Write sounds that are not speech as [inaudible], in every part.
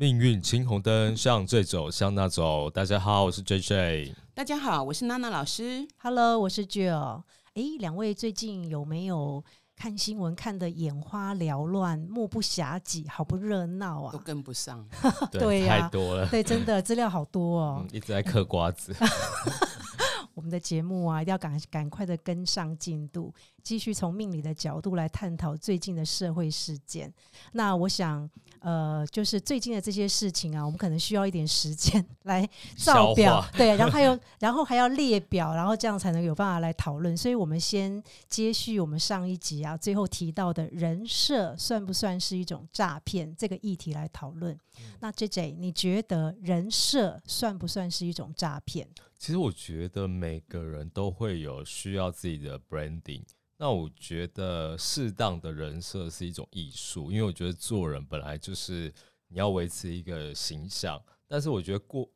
命运青红灯，向这走，向那走。大家好，我是 J J。大家好，我是娜娜老师。Hello，我是 Jill。哎，两位最近有没有看新闻看的眼花缭乱、目不暇接，好不热闹啊？都跟不上。[laughs] 对，太多了。对，真的资料好多哦，一直在嗑瓜子。[laughs] 我们的节目啊，一定要赶赶快的跟上进度，继续从命理的角度来探讨最近的社会事件。那我想。呃，就是最近的这些事情啊，我们可能需要一点时间来造表，[laughs] 对，然后还有，然后还要列表，然后这样才能有办法来讨论。所以，我们先接续我们上一集啊，最后提到的人设算不算是一种诈骗这个议题来讨论。那 J J，你觉得人设算不算是一种诈骗？其实我觉得每个人都会有需要自己的 branding。那我觉得适当的人设是一种艺术，因为我觉得做人本来就是你要维持一个形象，但是我觉得过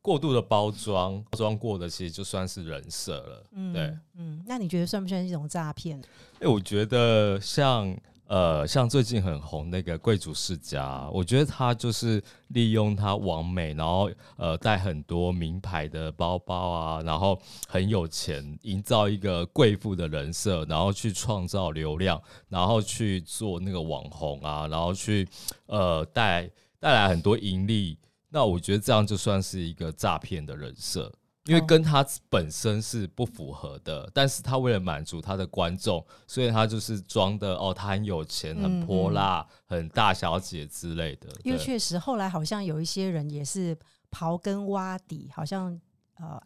过度的包装，包装过的其实就算是人设了。嗯，对，嗯，那你觉得算不算是一种诈骗？哎，我觉得像。呃，像最近很红那个贵族世家，我觉得他就是利用他完美，然后呃带很多名牌的包包啊，然后很有钱，营造一个贵妇的人设，然后去创造流量，然后去做那个网红啊，然后去呃带带来很多盈利。那我觉得这样就算是一个诈骗的人设。因为跟他本身是不符合的，但是他为了满足他的观众，所以他就是装的哦，他很有钱、很泼辣、很大小姐之类的。因为确实后来好像有一些人也是刨根挖底，好像呃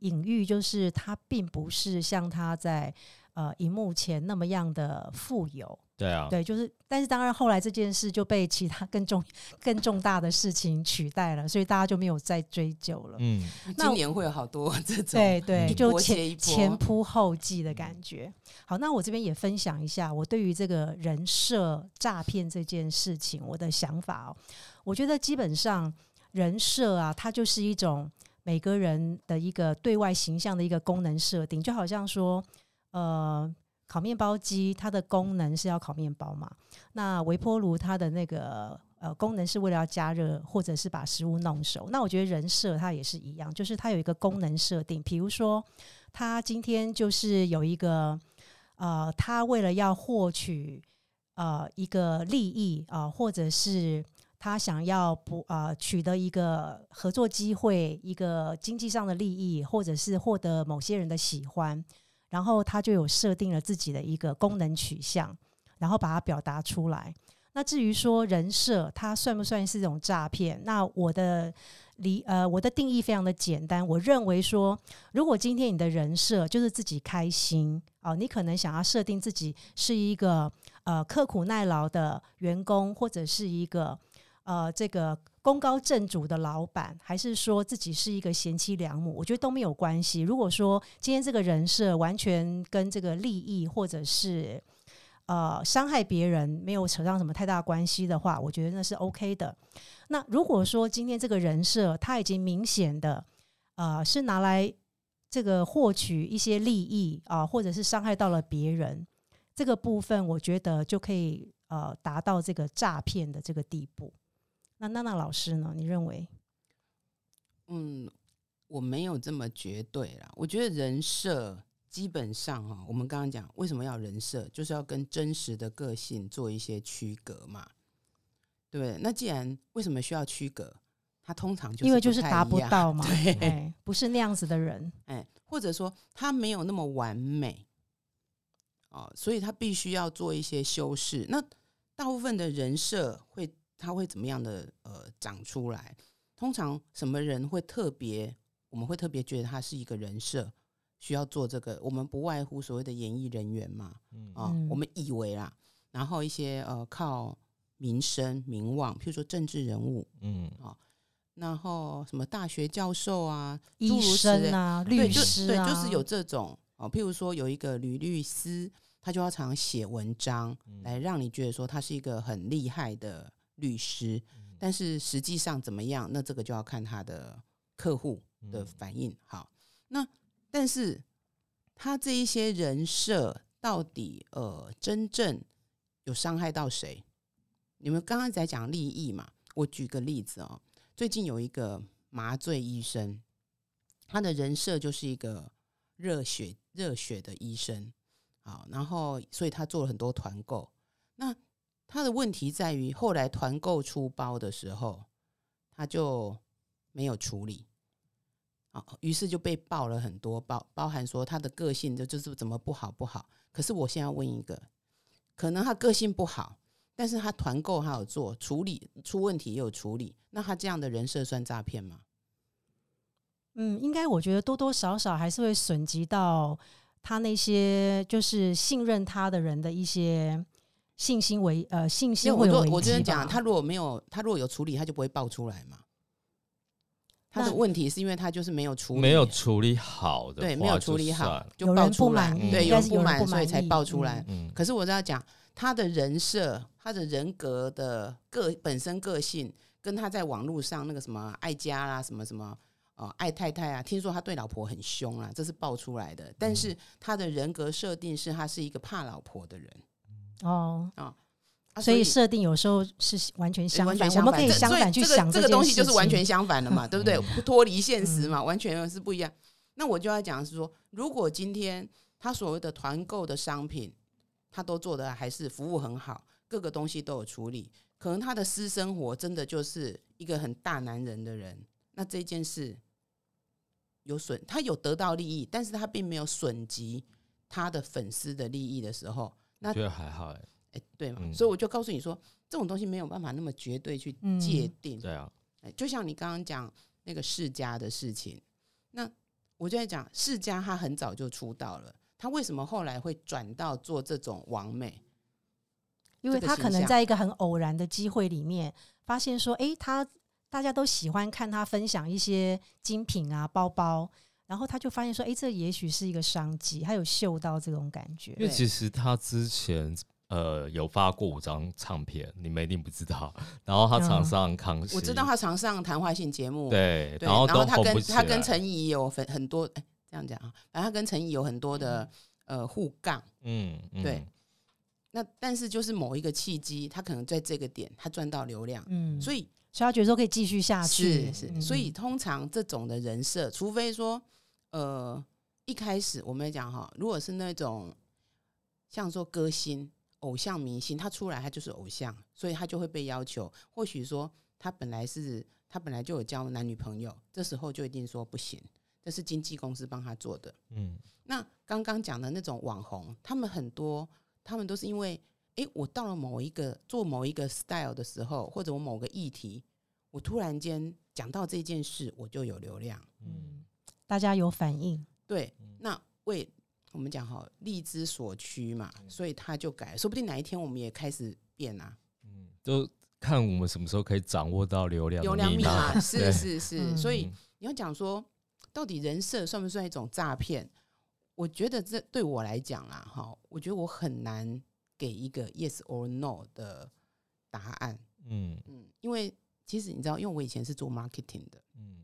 隐喻就是他并不是像他在呃荧幕前那么样的富有。对啊，对，就是，但是当然后来这件事就被其他更重、更重大的事情取代了，所以大家就没有再追究了。嗯，今年会有好多这种，对对，就前前仆后继的感觉。好，那我这边也分享一下我对于这个人设诈骗这件事情我的想法哦。我觉得基本上人设啊，它就是一种每个人的一个对外形象的一个功能设定，就好像说，呃。烤面包机它的功能是要烤面包嘛？那微波炉它的那个呃功能是为了要加热或者是把食物弄熟。那我觉得人设它也是一样，就是它有一个功能设定，比如说他今天就是有一个呃，他为了要获取呃一个利益啊，或者是他想要不呃取得一个合作机会、一个经济上的利益，或者是获得某些人的喜欢。然后他就有设定了自己的一个功能取向，然后把它表达出来。那至于说人设，它算不算是一种诈骗？那我的理呃，我的定义非常的简单。我认为说，如果今天你的人设就是自己开心哦，你可能想要设定自己是一个呃刻苦耐劳的员工，或者是一个呃这个。功高震主的老板，还是说自己是一个贤妻良母，我觉得都没有关系。如果说今天这个人设完全跟这个利益或者是呃伤害别人没有扯上什么太大关系的话，我觉得那是 OK 的。那如果说今天这个人设他已经明显的呃是拿来这个获取一些利益啊，或者是伤害到了别人，这个部分我觉得就可以呃达到这个诈骗的这个地步。那娜娜老师呢？你认为？嗯，我没有这么绝对啦。我觉得人设基本上哈，我们刚刚讲为什么要人设，就是要跟真实的个性做一些区隔嘛，对不对？那既然为什么需要区隔？他通常就因为就是达不到 [laughs] 嘛，对，不是那样子的人，哎，或者说他没有那么完美哦，所以他必须要做一些修饰。那大部分的人设会。他会怎么样的呃长出来？通常什么人会特别？我们会特别觉得他是一个人设，需要做这个。我们不外乎所谓的演艺人员嘛，啊，我们以为啦，然后一些呃靠名声名望，譬如说政治人物，嗯啊，然后什么大学教授啊、医生啊、律师啊，对，就是有这种哦。譬如说有一个吕律师，他就要常写文章，来让你觉得说他是一个很厉害的。律师，但是实际上怎么样？那这个就要看他的客户的反应。好，那但是他这一些人设到底呃真正有伤害到谁？你们刚刚在讲利益嘛？我举个例子哦，最近有一个麻醉医生，他的人设就是一个热血热血的医生，好，然后所以他做了很多团购。那他的问题在于，后来团购出包的时候，他就没有处理，啊，于是就被爆了很多包，包含说他的个性就就是怎么不好不好。可是我现在问一个，可能他个性不好。但是他团购还有做处理出问题也有处理，那他这样的人设算诈骗吗？嗯，应该我觉得多多少少还是会损及到他那些就是信任他的人的一些信心为呃信心会我我这样讲，他如果没有他如果有处理，他就不会爆出来嘛。他的问题是因为他就是没有处理，没有处理好的，对，没有处理好就爆出来，对，有人不满，所以才爆出来。嗯，可是我要讲。他的人设、他的人格的个本身个性，跟他在网络上那个什么爱家啦、什么什么哦爱太太啊，听说他对老婆很凶啊，这是爆出来的。但是他的人格设定是他是一个怕老婆的人哦啊，所以设定有时候是完全相反，我们可以相反去想这个东西就是完全相反的嘛，[laughs] 对不对？不脱离现实嘛，完全是不一样。那我就要讲是说，如果今天他所谓的团购的商品。他都做的还是服务很好，各个东西都有处理。可能他的私生活真的就是一个很大男人的人。那这件事有损，他有得到利益，但是他并没有损及他的粉丝的利益的时候，那觉得还好哎，哎，对嘛？所以我就告诉你说，这种东西没有办法那么绝对去界定。对啊，哎，就像你刚刚讲那个世家的事情，那我就在讲世家，他很早就出道了。他为什么后来会转到做这种王美？因为他可能在一个很偶然的机会里面，发现说，哎，他大家都喜欢看他分享一些精品啊包包，然后他就发现说，哎，这也许是一个商机，他有嗅到这种感觉。因为其实他之前呃有发过五张唱片，你们一定不知道。然后他常上康熙，我知道他常上谈话性节目，对，然后他跟他跟陈怡有很很多。这样讲啊，反正他跟陈怡有很多的呃互杠，嗯，对。那但是就是某一个契机，他可能在这个点他赚到流量，嗯，所以所以他觉得说可以继续下去，是是。所以通常这种的人设，除非说呃一开始我们讲哈，如果是那种像说歌星、偶像明星，他出来他就是偶像，所以他就会被要求。或许说他本来是他本来就有交男女朋友，这时候就一定说不行。这是经纪公司帮他做的。嗯，那刚刚讲的那种网红，他们很多，他们都是因为，哎，我到了某一个做某一个 style 的时候，或者我某个议题，我突然间讲到这件事，我就有流量。嗯，大家有反应。对，那为我们讲哈，利之所趋嘛，所以他就改，说不定哪一天我们也开始变啊。嗯，就看我们什么时候可以掌握到流量流量密码。[laughs] 是是是，所以你要讲说。到底人设算不算一种诈骗？我觉得这对我来讲啊，哈，我觉得我很难给一个 yes or no 的答案。嗯嗯，因为其实你知道，因为我以前是做 marketing 的，嗯，我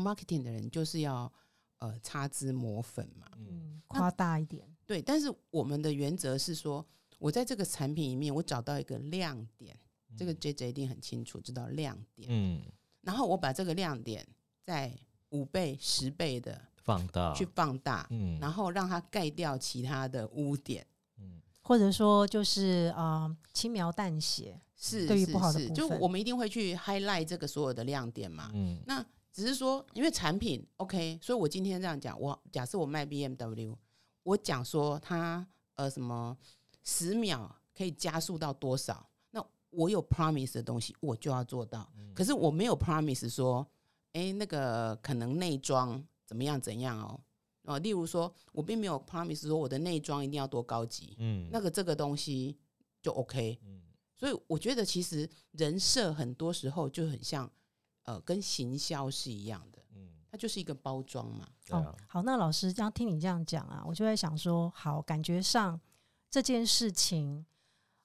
marketing 的人就是要呃擦脂抹粉嘛，嗯，夸大一点。对，但是我们的原则是说，我在这个产品里面，我找到一个亮点，这个 J J 一定很清楚知道亮点，嗯，然后我把这个亮点在五倍、十倍的放大，去放大，嗯，然后让它盖掉其他的污点，嗯，或者说就是啊，轻描淡写，是对于不好的部分，就我们一定会去 highlight 这个所有的亮点嘛，嗯，那只是说，因为产品 OK，所以我今天这样讲，我假设我卖 BMW，我讲说它呃什么十秒可以加速到多少，那我有 promise 的东西，我就要做到，可是我没有 promise 说。哎，那个可能内装怎么样怎样哦？哦，例如说，我并没有 promise 说我的内装一定要多高级，嗯，那个这个东西就 OK，嗯，所以我觉得其实人设很多时候就很像，呃，跟行销是一样的，嗯，它就是一个包装嘛。哦，好，那老师这样听你这样讲啊，我就在想说，好，感觉上这件事情，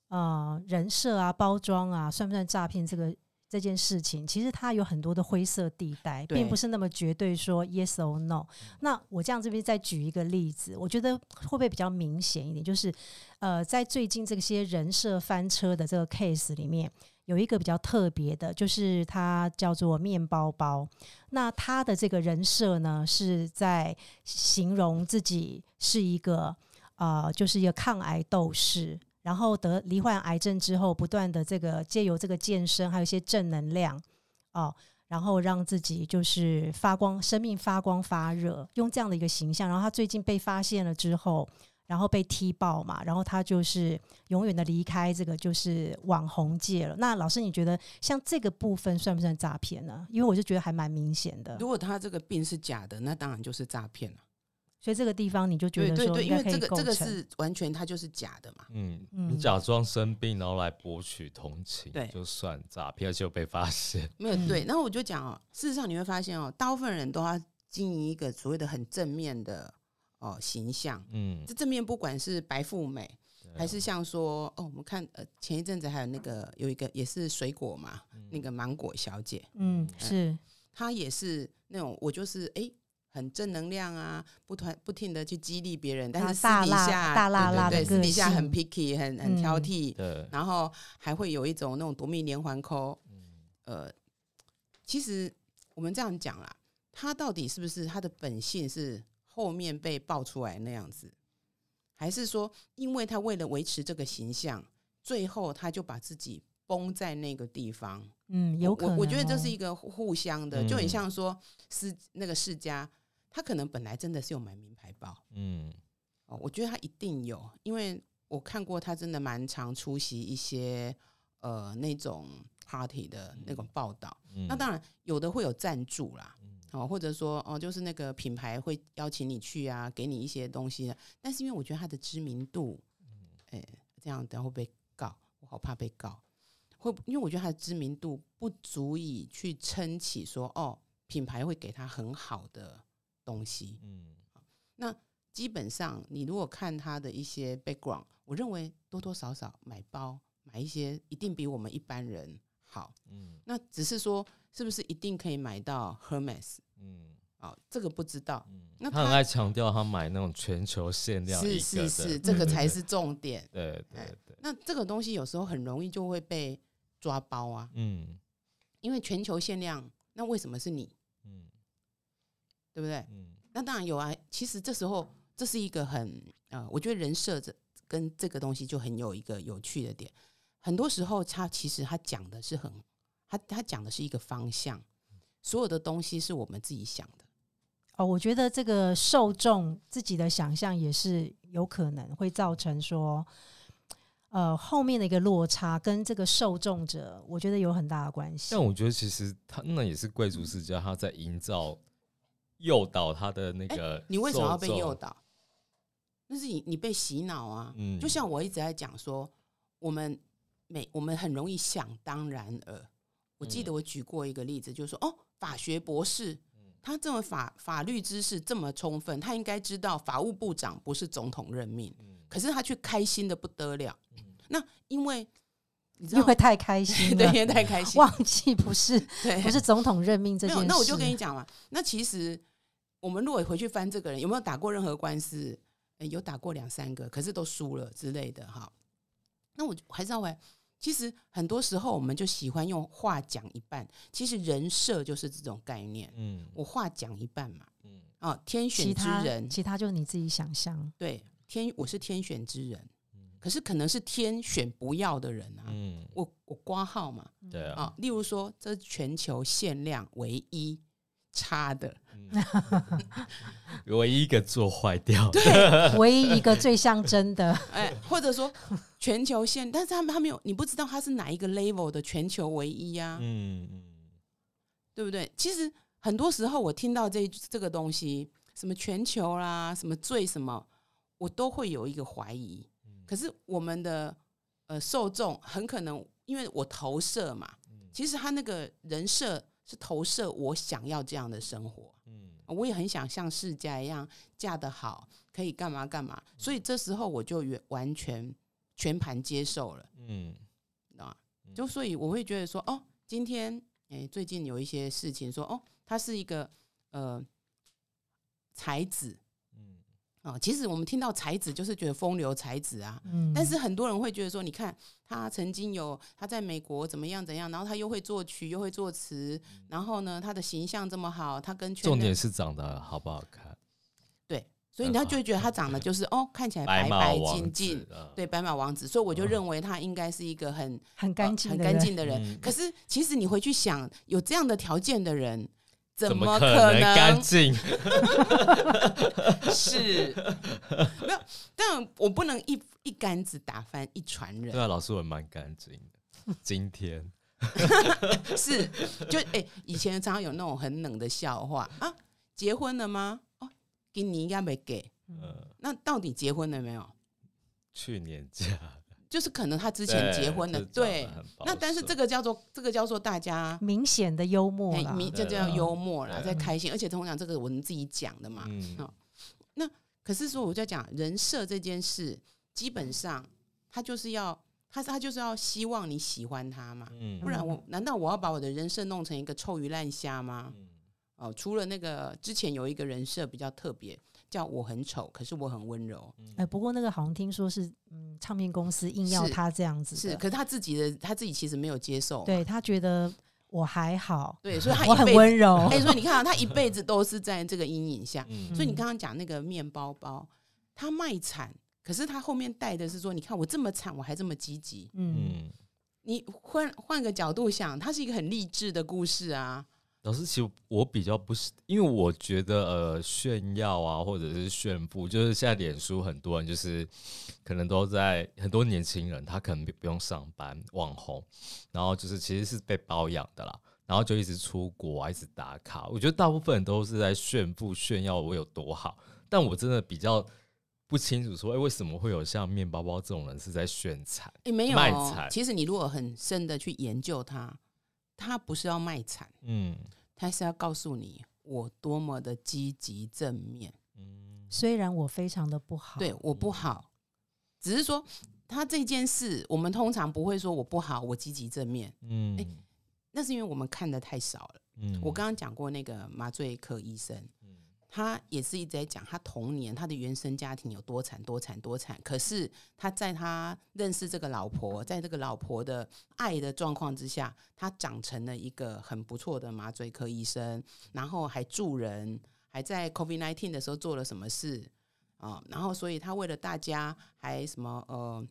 呃，人设啊，包装啊，算不算诈骗？这个？这件事情其实它有很多的灰色地带，并不是那么绝对说 yes or no。那我这样这边再举一个例子，我觉得会不会比较明显一点？就是呃，在最近这些人设翻车的这个 case 里面，有一个比较特别的，就是它叫做面包包。那他的这个人设呢，是在形容自己是一个呃，就是一个抗癌斗士，然后得罹患癌症之后，不断的这个借由这个健身，还有一些正能量哦，然后让自己就是发光，生命发光发热，用这样的一个形象。然后他最近被发现了之后。然后被踢爆嘛，然后他就是永远的离开这个就是网红界了。那老师，你觉得像这个部分算不算诈骗呢？因为我就觉得还蛮明显的。如果他这个病是假的，那当然就是诈骗了。所以这个地方你就觉得对对，因为这个这个是完全他就是假的嘛。嗯，你假装生病然后来博取同情，对，就算诈骗，而且被发现。[laughs] 没有对，然后我就讲哦，事实上你会发现哦，大部分人都要经营一个所谓的很正面的。哦，形象，嗯，这正面不管是白富美，还是像说，哦，我们看，呃，前一阵子还有那个有一个也是水果嘛，那个芒果小姐，嗯，是，她也是那种，我就是哎，很正能量啊，不团不停的去激励别人，但是私底下大辣辣对，私底下很 picky，很很挑剔，对，然后还会有一种那种夺命连环扣，呃，其实我们这样讲啦，她到底是不是她的本性是？后面被爆出来那样子，还是说，因为他为了维持这个形象，最后他就把自己崩在那个地方？嗯，有可能。我我觉得这是一个互相的，就很像说世那个世家，他可能本来真的是有买名牌包，嗯，哦，我觉得他一定有，因为我看过他真的蛮常出席一些呃那种 party 的那种报道。那当然有的会有赞助啦。哦，或者说哦，就是那个品牌会邀请你去啊，给你一些东西。但是因为我觉得他的知名度，哎，这样等会被告，我好怕被告。会因为我觉得他的知名度不足以去撑起说哦，品牌会给他很好的东西。嗯，那基本上你如果看他的一些 background，我认为多多少少买包买一些一定比我们一般人好。嗯，那只是说。是不是一定可以买到 Hermes？嗯，啊，这个不知道。嗯，那他很爱强调他买那种全球限量，是是是，这个才是重点。对对对。那这个东西有时候很容易就会被抓包啊。嗯，因为全球限量，那为什么是你？嗯，对不对？嗯，那当然有啊。其实这时候这是一个很呃，我觉得人设这跟这个东西就很有一个有趣的点。很多时候他其实他讲的是很。他他讲的是一个方向，所有的东西是我们自己想的。哦，我觉得这个受众自己的想象也是有可能会造成说，呃，后面的一个落差跟这个受众者，我觉得有很大的关系。但我觉得其实他那也是贵族世家，他在营造诱导他的那个。你为什么要被诱导？那是你你被洗脑啊！嗯，就像我一直在讲说，我们每我们很容易想当然而。我记得我举过一个例子，就是说，哦，法学博士，他这么法法律知识这么充分，他应该知道法务部长不是总统任命，可是他却开心的不得了。那因为你知道，因为太开心，[laughs] 对，因为太开心，[laughs] 忘记不是，[laughs] 对，不是总统任命这件事。那我就跟你讲嘛，那其实我们如果回去翻这个人有没有打过任何官司，有打过两三个，可是都输了之类的哈。那我还是要回。其实很多时候，我们就喜欢用话讲一半。其实人设就是这种概念。嗯，我话讲一半嘛。嗯，啊，天选之人，其他就是你自己想象。对，天，我是天选之人。可是可能是天选不要的人啊。嗯，我我挂号嘛。对啊。例如说，这全球限量唯一。差的，唯一一个做坏掉，对，唯一一个最像真的，哎，或者说全球线，但是他们他没有，你不知道他是哪一个 level 的全球唯一呀，嗯嗯，对不对？其实很多时候我听到这这个东西，什么全球啦，什么最什么，我都会有一个怀疑。可是我们的呃受众很可能因为我投射嘛，其实他那个人设。是投射我想要这样的生活，嗯，我也很想像世家一样嫁得好，可以干嘛干嘛，所以这时候我就完全全盘接受了，嗯，啊，就所以我会觉得说，哦，今天哎，最近有一些事情说，哦，他是一个呃才子，嗯，哦，其实我们听到才子就是觉得风流才子啊，嗯，但是很多人会觉得说，你看他曾经有他在美国怎么样怎样，然后他又会作曲又会作词，然后呢，他的形象这么好，他跟重点是长得好不好看？对，所以他就会觉得他长得就是哦，看起来白白净净，对，白马王子，所以我就认为他应该是一个很很干净很干净的人。可是其实你回去想，有这样的条件的人。怎么可能干净？[laughs] 是，没有，但我不能一一竿子打翻一船人。对啊，老师我蛮干净的。今天 [laughs] 是，就哎，以前常常有那种很冷的笑话啊，结婚了吗？哦，给你应该没给。嗯，那到底结婚了没有？去年假。就是可能他之前结婚了，对，那但是这个叫做这个叫做大家明显的幽默明这叫幽默了，在开心，而且通常这个我们自己讲的嘛，好，那可是说我在讲人设这件事，基本上他就是要他他就是要希望你喜欢他嘛，不然我难道我要把我的人设弄成一个臭鱼烂虾吗？哦，除了那个之前有一个人设比较特别。叫我很丑，可是我很温柔。哎，不过那个好像听说是，嗯，唱片公司硬要他这样子。是，可是他自己的他自己其实没有接受。对他觉得我还好。对，所以他我很温柔。哎，所以你 [laughs] 看啊，他一辈子都是在这个阴影下。所以你刚刚讲那个面包包，他卖惨，可是他后面带的是说，你看我这么惨，我还这么积极。嗯，你换换个角度想，他是一个很励志的故事啊。老师，其实我比较不是，因为我觉得呃炫耀啊，或者是炫富，就是现在脸书很多人就是可能都在很多年轻人，他可能不用上班，网红，然后就是其实是被包养的啦，然后就一直出国，一直打卡。我觉得大部分人都是在炫富炫耀我有多好，但我真的比较不清楚说，哎，为什么会有像面包包这种人是在炫财？哎，没有，卖惨。其实你如果很深的去研究它，他不是要卖惨，嗯。他是要告诉你我多么的积极正面，嗯，虽然我非常的不好，对我不好，只是说他这件事，我们通常不会说我不好，我积极正面，嗯，哎，那是因为我们看的太少了，嗯，我刚刚讲过那个麻醉科医生。他也是一直在讲他童年他的原生家庭有多惨多惨多惨，可是他在他认识这个老婆，在这个老婆的爱的状况之下，他长成了一个很不错的麻醉科医生，然后还助人，还在 COVID nineteen 的时候做了什么事啊？然后所以他为了大家还什么呃，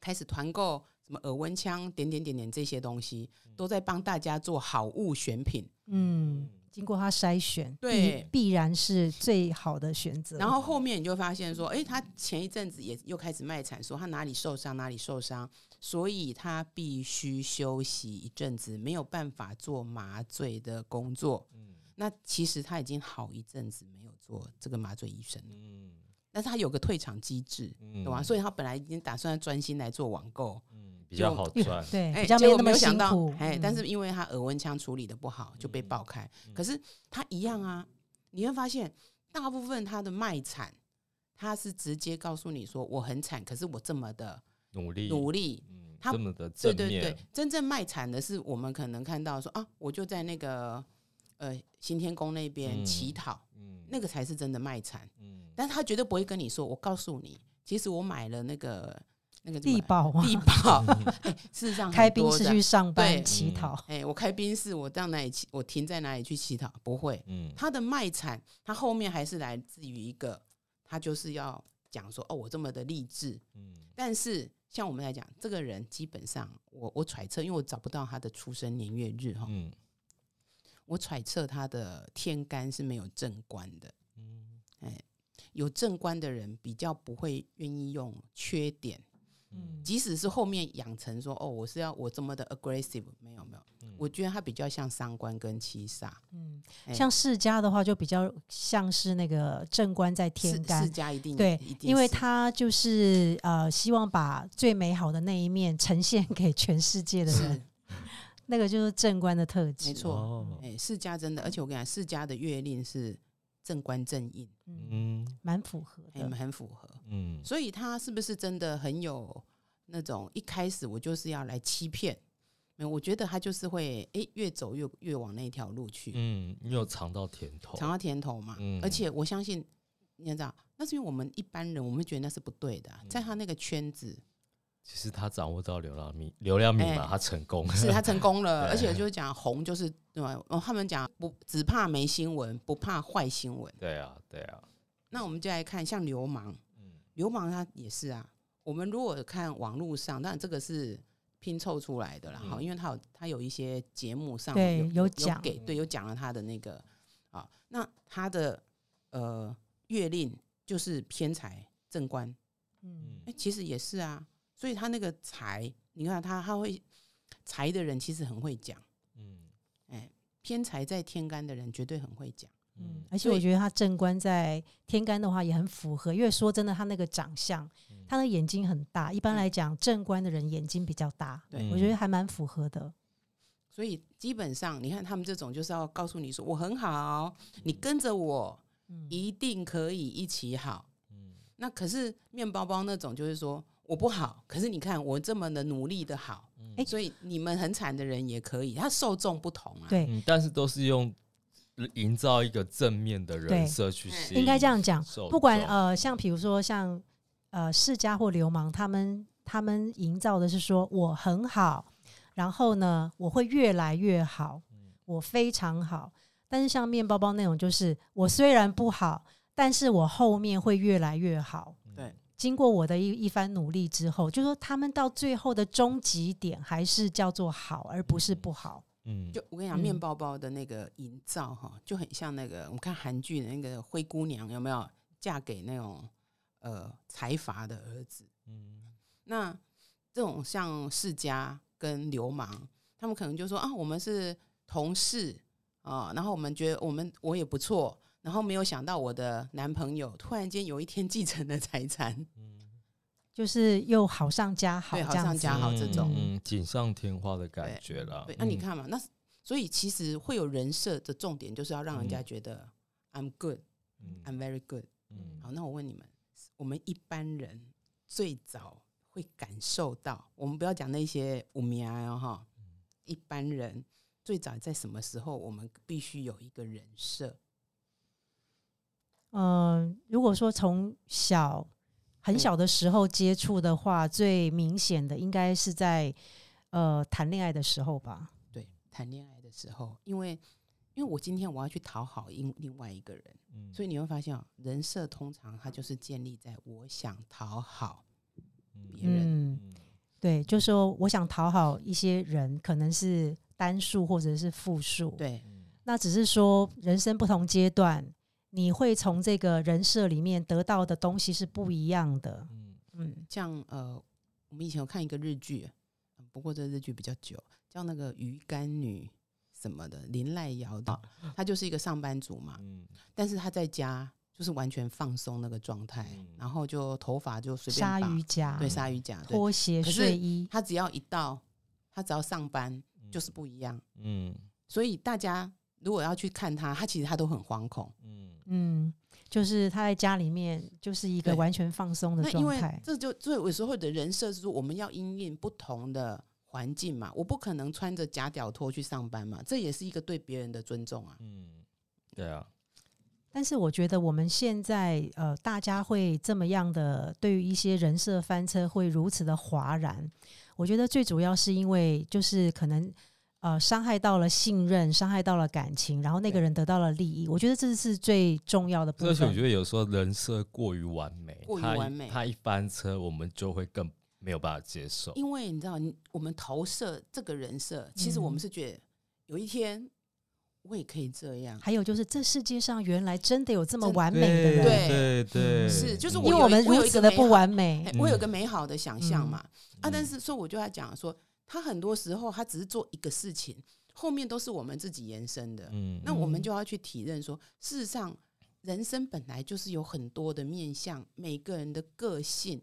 开始团购什么耳温枪点点点点这些东西，都在帮大家做好物选品，嗯。经过他筛选，对，必然是最好的选择。然后后面你就发现说，哎，他前一阵子也又开始卖惨，说他哪里受伤哪里受伤，所以他必须休息一阵子，没有办法做麻醉的工作。嗯，那其实他已经好一阵子没有做这个麻醉医生了。嗯，但是他有个退场机制，懂吗？所以他本来已经打算专心来做网购。比较好赚，对，比较没有那么想到，哎，但是因为他耳温枪处理的不好，就被爆开。可是他一样啊，你会发现，大部分他的卖惨，他是直接告诉你说我很惨，可是我这么的努力努力，他这么的对对对，真正卖惨的是我们可能看到说啊，我就在那个呃新天宫那边乞讨，嗯，那个才是真的卖惨，嗯，但是他绝对不会跟你说，我告诉你，其实我买了那个。那个地保，地保，[laughs] 事实上开宾室去上班乞讨。哎，我开宾室，我到哪里乞，我停在哪里去乞讨？不会。嗯，他的卖惨，他后面还是来自于一个，他就是要讲说，哦，我这么的励志。嗯，但是像我们来讲，这个人基本上，我我揣测，因为我找不到他的出生年月日哈。嗯，我揣测他的天干是没有正官的。嗯，哎，有正官的人比较不会愿意用缺点。即使是后面养成说哦，我是要我这么的 aggressive，没有没有，我觉得他比较像三官跟七煞。嗯，像世家的话，就比较像是那个正官在天干。世家一定对，因为他就是呃，希望把最美好的那一面呈现给全世界的人。那个就是正官的特质。没错，哎，世家真的，而且我跟你讲，世家的月令是正官正印，嗯，蛮符合的，很符合。嗯，所以他是不是真的很有那种一开始我就是要来欺骗？没有，我觉得他就是会哎越走越越往那条路去。嗯，你有尝到甜头，尝到甜头嘛？嗯，而且我相信你知道，那那是因为我们一般人，我们觉得那是不对的，在他那个圈子，其实他掌握到流量密流量密码，他成功，是他成功了，[laughs] 而且就是讲红就是对吧？哦，他们讲不只怕没新闻，不怕坏新闻。对啊，对啊。那我们就来看像流氓，流氓他也是啊。我们如果看网络上，那这个是拼凑出来的啦哈，因为他有他有一些节目上有有讲给对有讲了他的那个啊，那他的呃月令就是偏财正官，嗯，哎，其实也是啊，所以他那个财，你看他他会财的人其实很会讲，嗯，哎，偏财在天干的人绝对很会讲。嗯，而且我觉得他正官在天干的话也很符合，因为说真的，他那个长相，他的眼睛很大。一般来讲，正官的人眼睛比较大，对我觉得还蛮符合的。所以基本上，你看他们这种就是要告诉你说我很好，你跟着我，一定可以一起好。嗯，那可是面包包那种就是说我不好，可是你看我这么的努力的好，哎，所以你们很惨的人也可以，他受众不同啊。对，但是都是用。营造一个正面的人设去吸引，应该这样讲。不管呃，像比如说像呃世家或流氓，他们他们营造的是说我很好，然后呢我会越来越好，我非常好。但是像面包包那种，就是我虽然不好，但是我后面会越来越好。对，经过我的一一番努力之后，就说他们到最后的终极点还是叫做好，而不是不好。嗯，就我跟你讲，面包包的那个营造哈，就很像那个我们看韩剧的那个灰姑娘，有没有嫁给那种呃财阀的儿子？嗯，那这种像世家跟流氓，他们可能就说啊，我们是同事啊，然后我们觉得我们我也不错，然后没有想到我的男朋友突然间有一天继承了财产。就是又好上加好，对，好上加好这种，嗯，锦上添花的感觉了。对，那你看嘛，那所以其实会有人设的重点，就是要让人家觉得 I'm good，I'm very good。嗯，好，那我问你们，我们一般人最早会感受到，我们不要讲那些五名啊哈，一般人最早在什么时候，我们必须有一个人设？嗯，如果说从小。很小的时候接触的话，最明显的应该是在呃谈恋爱的时候吧。对，谈恋爱的时候，因为因为我今天我要去讨好另另外一个人，所以你会发现，人设通常它就是建立在我想讨好别人。嗯，对，就说我想讨好一些人，可能是单数或者是复数。对，那只是说人生不同阶段。你会从这个人设里面得到的东西是不一样的。嗯嗯，像呃，我们以前有看一个日剧，不过这日剧比较久，叫那个鱼干女什么的，林濑瑶的，她就是一个上班族嘛。嗯，但是她在家就是完全放松那个状态，然后就头发就随便鲨鱼夹，对鲨鱼夹，拖鞋睡衣，她只要一到，她只要上班就是不一样。嗯，所以大家。如果要去看她，她其实她都很惶恐。嗯嗯，就是他在家里面就是一个完全放松的状态。这就所以有时候的人设是说，我们要因应不同的环境嘛，我不可能穿着假屌拖去上班嘛，这也是一个对别人的尊重啊。嗯，对啊。但是我觉得我们现在呃，大家会这么样的对于一些人设翻车会如此的哗然，我觉得最主要是因为就是可能。呃，伤害到了信任，伤害到了感情，然后那个人得到了利益，我觉得这是最重要的部分。而且我觉得有时候人设过于完美，过于完美，他一翻车，我们就会更没有办法接受。因为你知道，我们投射这个人设，其实我们是觉得有一天我也可以这样。还有就是，这世界上原来真的有这么完美的人，对对，是就是因为我们如此的不完美，我有个美好的想象嘛啊，但是说我就要讲说。他很多时候，他只是做一个事情，后面都是我们自己延伸的。嗯，那我们就要去体认说，事实上，人生本来就是有很多的面相，每个人的个性，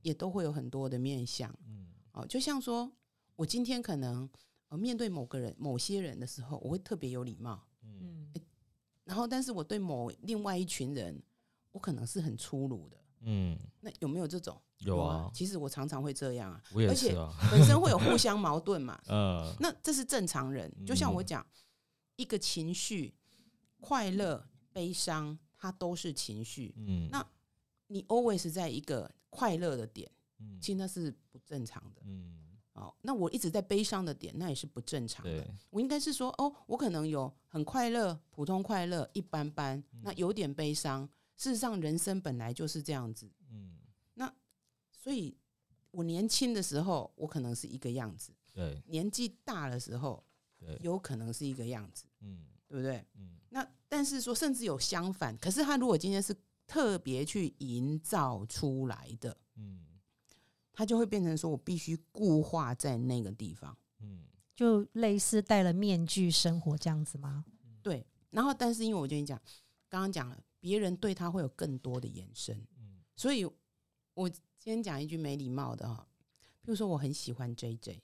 也都会有很多的面相。嗯，哦，就像说，我今天可能呃面对某个人、某些人的时候，我会特别有礼貌。嗯，然后，但是我对某另外一群人，我可能是很粗鲁的。嗯，那有没有这种？有啊，其实我常常会这样啊，而且 [laughs] 本身会有互相矛盾嘛。[laughs] 嗯，那这是正常人。就像我讲，一个情绪，快乐、悲伤，它都是情绪。嗯，那你 always 在一个快乐的点，其实那是不正常的。嗯，哦，那我一直在悲伤的点，那也是不正常的。我应该是说，哦，我可能有很快乐、普通快乐、一般般，那有点悲伤。事实上，人生本来就是这样子。所以，我年轻的时候，我可能是一个样子。对，年纪大的时候，对，有可能是一个样子。嗯，对不对？嗯，那但是说，甚至有相反。可是他如果今天是特别去营造出来的，嗯，他就会变成说我必须固化在那个地方，嗯，就类似戴了面具生活这样子吗？对。然后，但是因为我跟你讲，刚刚讲了，别人对他会有更多的延伸，嗯，所以我今天讲一句没礼貌的哈，比如说我很喜欢 J J。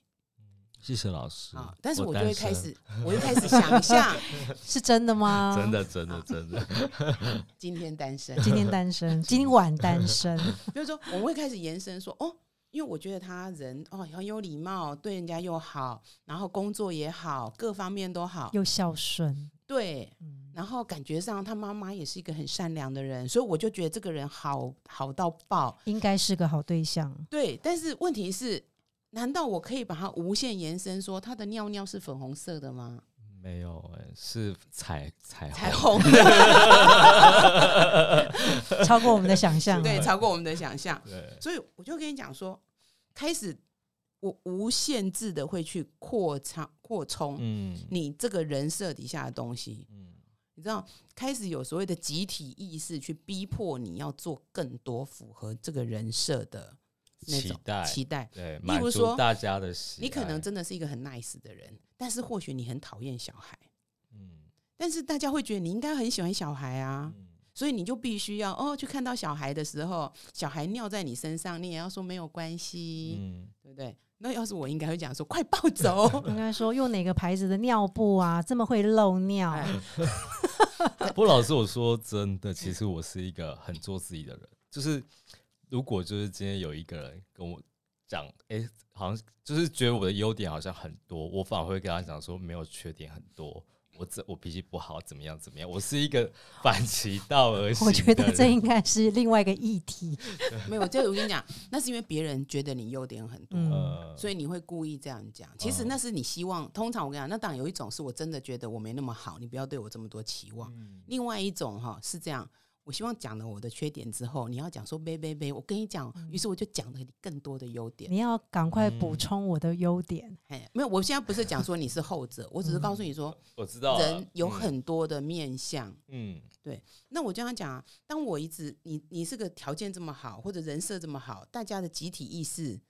谢谢老师啊！但是我就会开始，我就开始想象，是真的吗？真的，真的，真的。[laughs] 今天单身，今天单身，[laughs] 今晚单身。比如说，我们会开始延伸说，哦，因为我觉得他人哦很有礼貌，对人家又好，然后工作也好，各方面都好，又孝顺。对，然后感觉上他妈妈也是一个很善良的人，所以我就觉得这个人好好到爆，应该是个好对象。对，但是问题是。难道我可以把它无限延伸，说他的尿尿是粉红色的吗？没有，哎，是彩彩彩虹 [laughs] 的，超过我们的想象，对，超过我们的想象。对，所以我就跟你讲说，开始我无限制的会去扩张、扩充，嗯，你这个人设底下的东西，嗯，你知道，开始有所谓的集体意识去逼迫你要做更多符合这个人设的。期待，期待，对，例如说大家的，你可能真的是一个很 nice 的人，但是或许你很讨厌小孩，嗯，但是大家会觉得你应该很喜欢小孩啊，所以你就必须要哦，去看到小孩的时候，小孩尿在你身上，你也要说没有关系，嗯，对不对？那要是我，应该会讲说快抱走，[laughs] 应该说用哪个牌子的尿布啊，这么会漏尿？[laughs] 不，老师，我说真的，其实我是一个很做自己的人，就是。如果就是今天有一个人跟我讲，哎，好像就是觉得我的优点好像很多，我反而会跟他讲说没有缺点很多。我这我脾气不好，怎么样怎么样？我是一个反其道而行。[laughs] 我觉得这应该是另外一个议题。[laughs] 没有，就我跟你讲，那是因为别人觉得你优点很多，所以你会故意这样讲。其实那是你希望。通常我跟你讲，那当然有一种是我真的觉得我没那么好，你不要对我这么多期望。另外一种哈是这样。我希望讲了我的缺点之后，你要讲说“呗呗呗”，我跟你讲，于是我就讲了更多的优点。你要赶快补充我的优点。哎，没有，我现在不是讲说你是后者，我只是告诉你说，我知道人有很多的面相。嗯，对。那我这样讲啊，当我一直你你是个条件这么好，或者人设这么好，大家的集体意识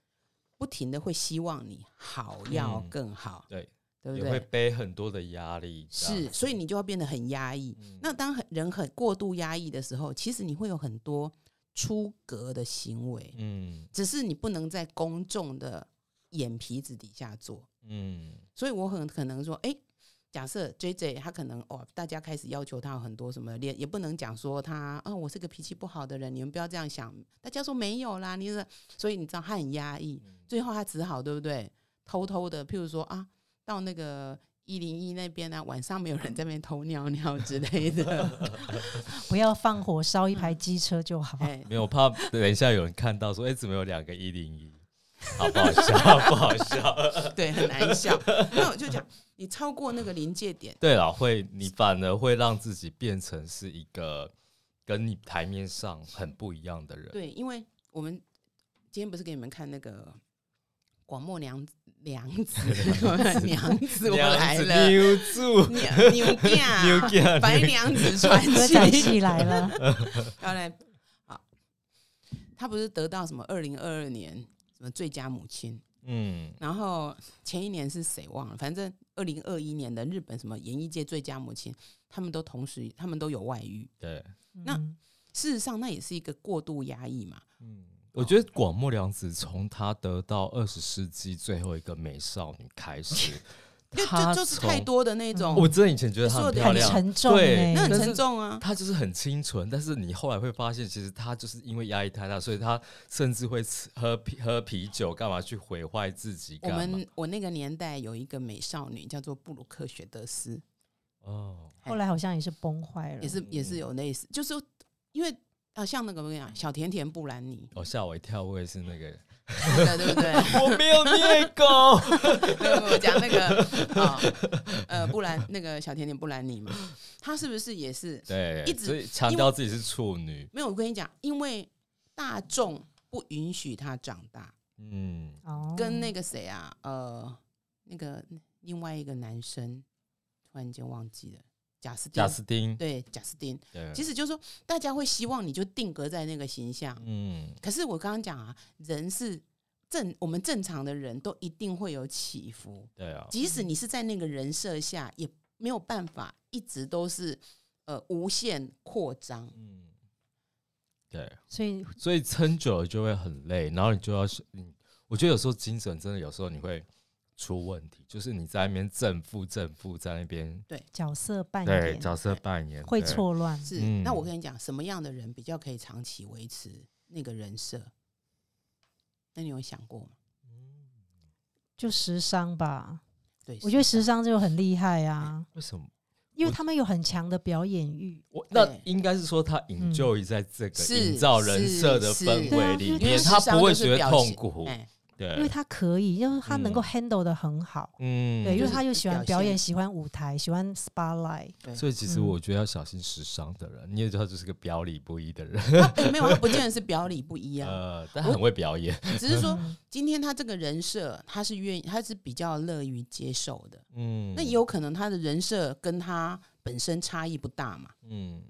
不停的会希望你好要更好。对。对不对？会背很多的压力，是，所以你就要变得很压抑。那当很人很过度压抑的时候，其实你会有很多出格的行为。嗯，只是你不能在公众的眼皮子底下做。嗯，所以我很可能说，哎，假设 J J 他可能哦，大家开始要求他很多什么，连也不能讲说他啊，我是个脾气不好的人，你们不要这样想。大家说没有啦，你是，所以你知道他很压抑，最后他只好对不对？偷偷的，譬如说啊。到那个一零一那边呢，晚上没有人在那边偷尿尿之类的，[laughs] 不要放火烧一排机车就好。哎没有怕等一下有人看到说，哎，怎么有两个一零一？好不好笑？不好笑。对，很难笑。那我就讲，你超过那个临界点，对了，会你反而会让自己变成是一个跟你台面上很不一样的人。对，因为我们今天不是给你们看那个广末凉子。[laughs] 娘子，娘子，我来了！牛柱，牛牛架，[laughs] 白娘子传奇 [laughs] 来了。要来，好，他不是得到什么二零二二年什么最佳母亲？嗯，然后前一年是谁忘了？反正二零二一年的日本什么演艺界最佳母亲，他们都同时，他们都有外遇。对，那事实上那也是一个过度压抑嘛。嗯。我觉得广末凉子从她得到二十世纪最后一个美少女开始，[laughs] 她就是太多的那种。我真的以前觉得她很漂亮，沉重，对，那很沉重啊。她就是很清纯，但是你后来会发现，其实她就是因为压力太大，所以她甚至会喝啤喝啤酒，干嘛去毁坏自己？我们我那个年代有一个美少女叫做布鲁克雪德斯，哦，后来好像也是崩坏了，也是也是有类似，就是因为。啊，像那个我跟你讲，小甜甜布兰妮，哦，吓我一跳，我也是那个，对对不对？[laughs] 我没有念过，[laughs] 我讲那个啊，呃，布兰那个小甜甜布兰妮嘛，她是不是也是对，一直强调自己是处女，没有？我跟你讲，因为大众不允许她长大，嗯，哦，跟那个谁啊，呃，那个另外一个男生，突然间忘记了，贾斯汀。贾斯汀，对贾斯汀，对，其实就是说，大家会希望你就定格在那个形象。嗯，可是我刚刚讲啊，人是正，我们正常的人都一定会有起伏，对啊，即使你是在那个人设下，也没有办法一直都是呃无限扩张。嗯，对，所以所以撑久了就会很累，然后你就要是，嗯，我觉得有时候精神真的有时候你会出问题，就是你在那边正负正负在那边对，角色扮演对角色扮演会对错乱，是，嗯那我跟你讲，什么样的人比较可以长期维持那个人设？那你有想过吗？就时尚吧。对，我觉得是时尚就很厉害啊，为什么？因为他们有很强的表演欲。我那对应该是说他嗯 enjoy 在这个是营造人设的氛围里因为面，他不会觉得痛苦，哎，因为，他可以，因为他能够嗯。handle 的很好。嗯。对，因为他又喜欢表演，喜欢舞台，喜欢 spotlight。对，所以其实嗯。我觉得要小心时尚的人，你也知道，就是个表里不一的人，[laughs] 他哎没有，他不见得是表里不一啊，呃，但他很会表演，[laughs] 只是说嗯。今天他这个人设，他是愿意，他是比较乐于接受的。嗯，那也有可能他的人设跟他本身差异不大嘛，嗯，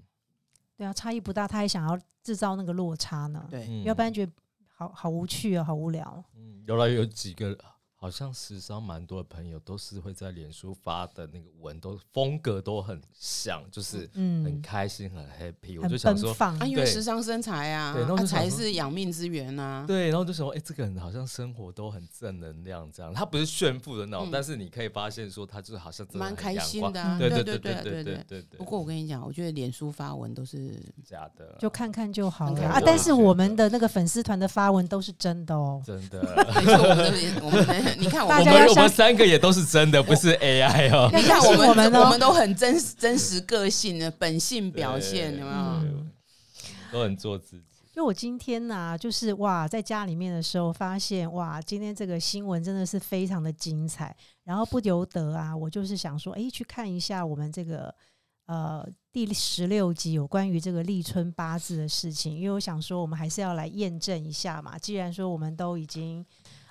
对啊，差异不大，他还想要制造那个落差呢，对，嗯。要不然觉得好好无趣啊，好无聊。嗯，有了有几个，好像时尚蛮多的朋友都是会在脸书发的那个文，都风格都很像，就是很嗯，开心、很 happy。我就想说，奔放啊，。因为对时尚身材啊，对那我就啊才是养命之源啊。对，然后就想说，哎、这个人好像生活都很正能量，这样。他不是炫富的那种，嗯但是你可以发现说，他就是好像真的蛮开心的啊，对对对对对对对对对。不过我跟你讲，我觉得脸书发文都是假的，就看看就好了啊！但是我们的那个粉丝团的发文都是真的哦。真的。我们的脸，我们 [laughs] 的，你看我们大家我们三个也都是真的，不是 AI 哦。你看我们我们哦我们都很真实真实个性的本性表现，有没有？嗯都很做自己。就我今天呢、就是哇，在家里面的时候发现哇，今天这个新闻真的是非常的精彩，然后不由得啊，我就是想说，诶，去看一下我们这个呃第十六集有关于这个立春八字的事情，因为我想说，我们还是要来验证一下嘛。既然说我们都已经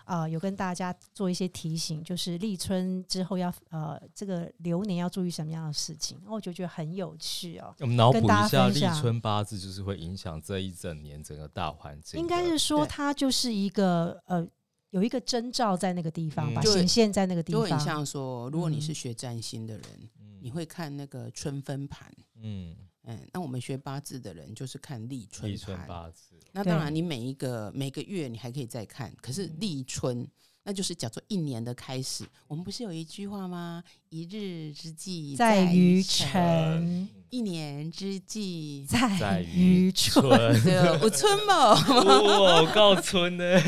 呃有跟大家做一些提醒，就是立春之后要呃这个流年要注意什么样的事情，然后我就觉得很有趣哦。我们脑补一下，立春八字就是会影响这一整年整个大环境。应该是说它就是一个呃有一个征兆在那个地方吧，显现在那个地就很方。像说，如果你嗯是学占星的人，嗯，你会看那个春分盘。嗯，嗯，那我们学八字的人就是看立春立春盘。八字，那当然，你每一个每个月你还可以再看，可是立春那就是叫做一年的开始。我们不是有一句话吗？一日之计在于晨，一年之计在在于于春。春，[laughs] 对，有春嘛。我，[laughs] 告春呢？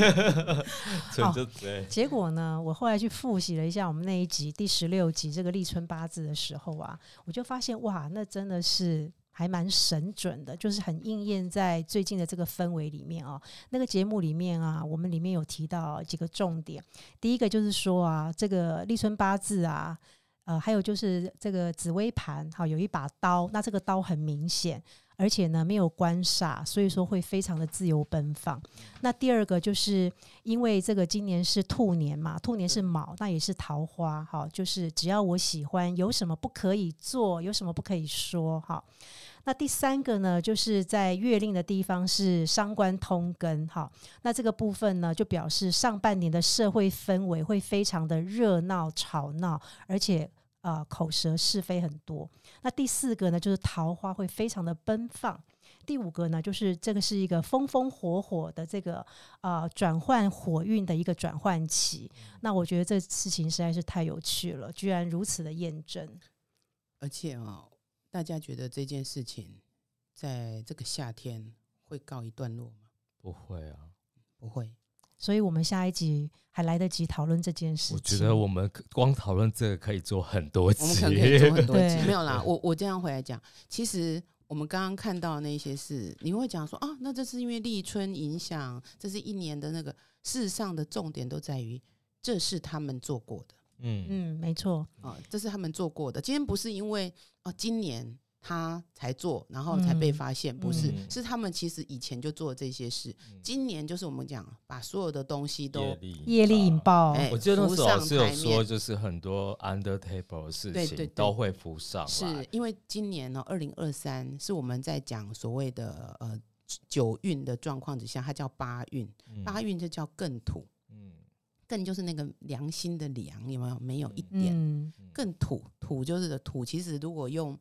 [laughs] 春好就对，结果呢，我后来去复习了一下我们那一集第十六集这个立春八字的时候啊，我就发现哇，那真的是还蛮神准的，就是很应验在最近的这个氛围里面啊。那个节目里面啊，我们里面有提到几个重点，第一个就是说啊，这个立春八字啊。呃，还有就是这个紫微盘，好有一把刀，那这个刀很明显，而且呢没有官煞，所以说会非常的自由奔放。那第二个就是因为这个今年是兔年嘛，兔年是卯，那也是桃花，哈，就是只要我喜欢，有什么不可以做，有什么不可以说，哈。那第三个呢，就是在月令的地方是伤官通根，哈。那这个部分呢，就表示上半年的社会氛围会非常的热闹吵闹，而且呃口舌是非很多。那第四个呢，就是桃花会非常的奔放。第五个呢，就是这个是一个风风火火的这个呃转换火运的一个转换期。那我觉得这事情实在是太有趣了，居然如此的验证。而且啊、大家觉得这件事情在这个夏天会告一段落吗？不会啊。不会。所以我们下一集还来得及讨论这件事情。我觉得我们光讨论这个可以做很多集，我们可能可以做很多集，[laughs] 对没有啦。我我这样回来讲，其实我们刚刚看到的那些事，你会讲说啊，那这是因为立春影响，这是一年的那个。事实上的重点都在于，这是他们做过的。嗯嗯，没错啊，这是他们做过的。今天不是因为哦，今年。他才做，然后才被发现，不是？是他们其实以前就做这些事。今年就是我们讲，把所有的东西都业力引爆。我记得那时候是有说，就是很多 under table 的事情都会浮上。是因为今年呢，二零二三是我们在讲所谓的呃九运的状况之下，它叫八运，八运就叫更土。嗯，更就是那个良心的良，有没有？没有一点更土，土就是的土。其实如果用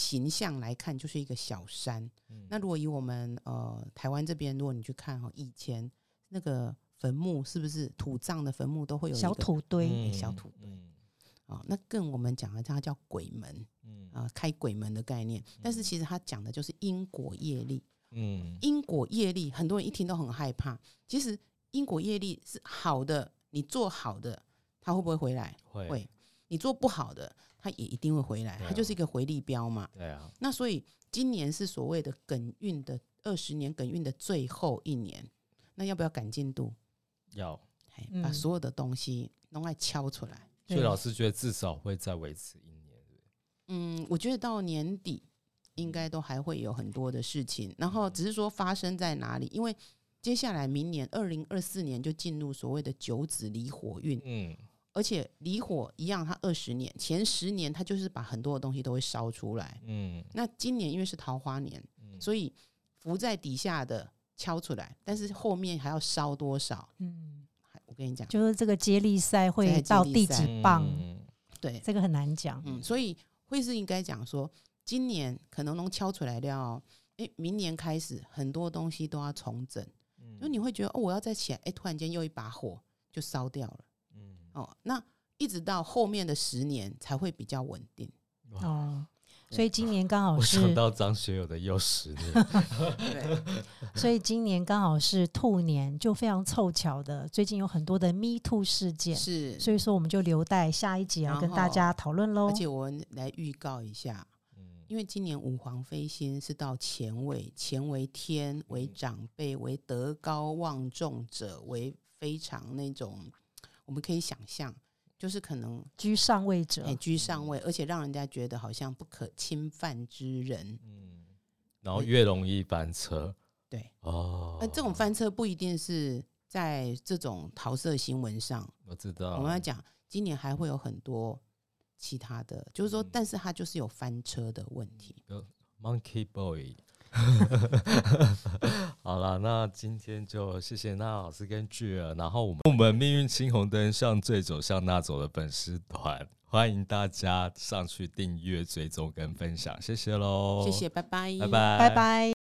形象来看，就是一个小山。那如果以我们呃台湾这边，如果你去看哈，以前那个坟墓是不是土葬的坟墓都会有小土堆？小土堆啊，那更我们讲的它叫鬼门，啊，开鬼门的概念。但是其实它讲的就是因果业力。嗯，因果业力，很多人一听都很害怕。其实因果业力是好的，你做好的，它会不会回来？会。你做不好的。它也一定会回来，它就是一个回力标嘛。对啊。那所以今年是所谓的艮运的二十年艮运的最后一年，那要不要赶进度？要。把所有的东西弄来敲出来。所以老师觉得至少会再维持一年。嗯，我觉得到年底应该都还会有很多的事情，然后只是说发生在哪里，因为接下来明年二零二四年就进入所谓的九子离火运。嗯。而且离火一样，它二十年前十年，它就是把很多的东西都会烧出来。嗯，那今年因为是桃花年，所以浮在底下的敲出来，但是后面还要烧多少？嗯，我跟你讲，就是这个接力赛会到第几棒？对，这个很难讲。嗯，所以会是应该讲说，今年可能能敲出来了，哎，明年开始很多东西都要重整。嗯，因为你会觉得哦，我要再起来，哎，突然间又一把火就烧掉了。哦，那一直到后面的十年才会比较稳定哦，所以今年刚好我想到张学友的又十年，[laughs] 对，所以今年刚好是兔年，就非常凑巧的，最近有很多的 Me Too 事件，是，所以说我们就留待下一集来跟大家讨论喽。而且我来预告一下，嗯，因为今年五黄飞星是到乾位，乾为天，为长辈，为德高望重者，为非常那种。我们可以想象，就是可能居上位者，哎，居上位，而且让人家觉得好像不可侵犯之人，嗯，然后越容易翻车，对，哦，那这种翻车不一定是在这种桃色新闻上，我知道，我们要讲今年还会有很多其他的，就是说，但是他就是有翻车的问题，Monkey Boy。[laughs] 好了，那今天就谢谢娜老师跟巨儿，然后我们我们命运青红灯向最走向那走的粉丝团，欢迎大家上去订阅、追踪跟分享，谢谢喽，谢谢，拜拜，拜拜，拜拜。